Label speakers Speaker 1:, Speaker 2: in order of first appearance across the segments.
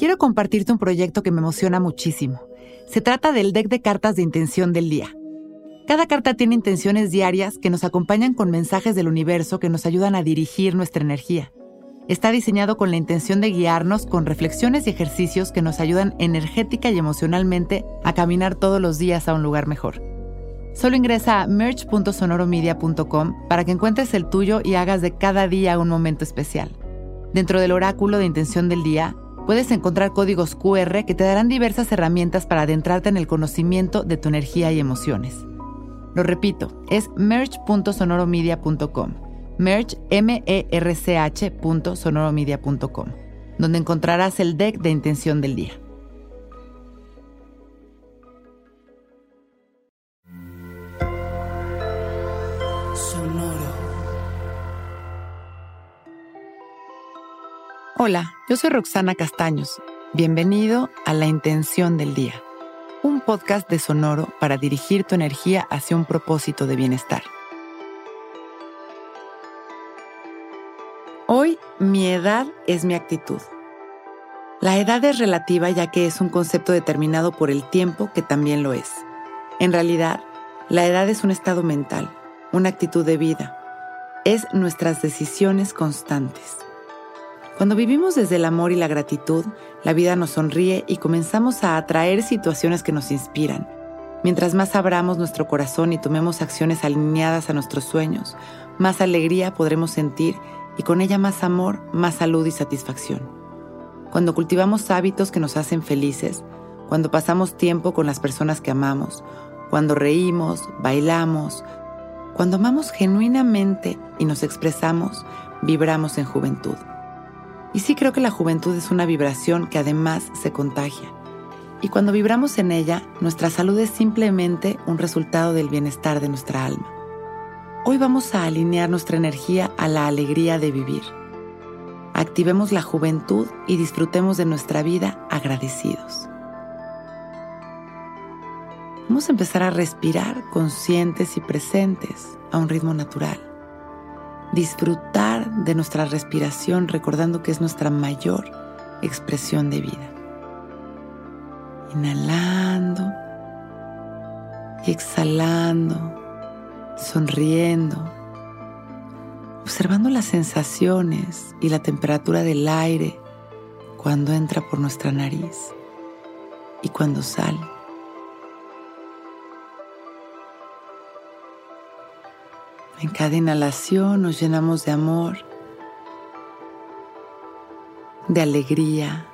Speaker 1: quiero compartirte un proyecto que me emociona muchísimo. Se trata del deck de cartas de intención del día. Cada carta tiene intenciones diarias que nos acompañan con mensajes del universo que nos ayudan a dirigir nuestra energía. Está diseñado con la intención de guiarnos con reflexiones y ejercicios que nos ayudan energética y emocionalmente a caminar todos los días a un lugar mejor. Solo ingresa a merch.sonoromedia.com para que encuentres el tuyo y hagas de cada día un momento especial. Dentro del oráculo de intención del día, puedes encontrar códigos QR que te darán diversas herramientas para adentrarte en el conocimiento de tu energía y emociones. Lo repito, es merch.sonoromedia.com. Merch, m e r c -H donde encontrarás el deck de intención del día. Hola, yo soy Roxana Castaños. Bienvenido a La Intención del Día, un podcast de Sonoro para dirigir tu energía hacia un propósito de bienestar. Hoy mi edad es mi actitud. La edad es relativa ya que es un concepto determinado por el tiempo que también lo es. En realidad, la edad es un estado mental, una actitud de vida. Es nuestras decisiones constantes. Cuando vivimos desde el amor y la gratitud, la vida nos sonríe y comenzamos a atraer situaciones que nos inspiran. Mientras más abramos nuestro corazón y tomemos acciones alineadas a nuestros sueños, más alegría podremos sentir y con ella más amor, más salud y satisfacción. Cuando cultivamos hábitos que nos hacen felices, cuando pasamos tiempo con las personas que amamos, cuando reímos, bailamos, cuando amamos genuinamente y nos expresamos, vibramos en juventud. Y sí creo que la juventud es una vibración que además se contagia. Y cuando vibramos en ella, nuestra salud es simplemente un resultado del bienestar de nuestra alma. Hoy vamos a alinear nuestra energía a la alegría de vivir. Activemos la juventud y disfrutemos de nuestra vida agradecidos. Vamos a empezar a respirar conscientes y presentes a un ritmo natural disfrutar de nuestra respiración recordando que es nuestra mayor expresión de vida. Inhalando y exhalando, sonriendo, observando las sensaciones y la temperatura del aire cuando entra por nuestra nariz y cuando sale. En cada inhalación nos llenamos de amor, de alegría,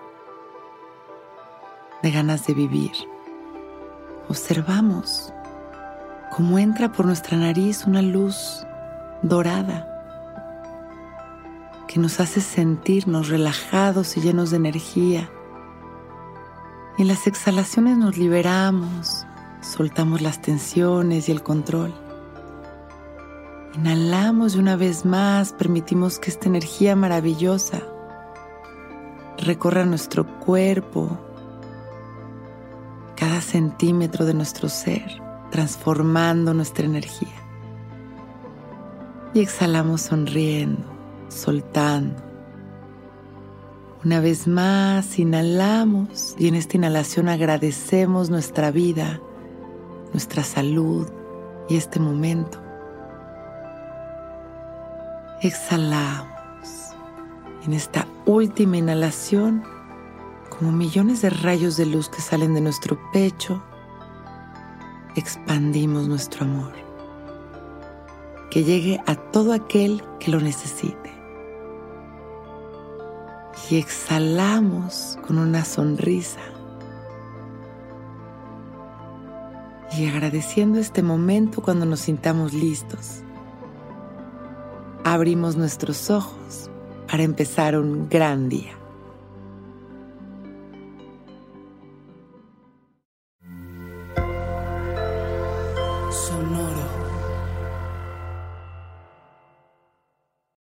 Speaker 1: de ganas de vivir. Observamos cómo entra por nuestra nariz una luz dorada que nos hace sentirnos relajados y llenos de energía. Y en las exhalaciones nos liberamos, soltamos las tensiones y el control. Inhalamos y una vez más permitimos que esta energía maravillosa recorra nuestro cuerpo, cada centímetro de nuestro ser, transformando nuestra energía. Y exhalamos sonriendo, soltando. Una vez más, inhalamos y en esta inhalación agradecemos nuestra vida, nuestra salud y este momento. Exhalamos. En esta última inhalación, como millones de rayos de luz que salen de nuestro pecho, expandimos nuestro amor. Que llegue a todo aquel que lo necesite. Y exhalamos con una sonrisa. Y agradeciendo este momento cuando nos sintamos listos abrimos nuestros ojos para empezar un gran día.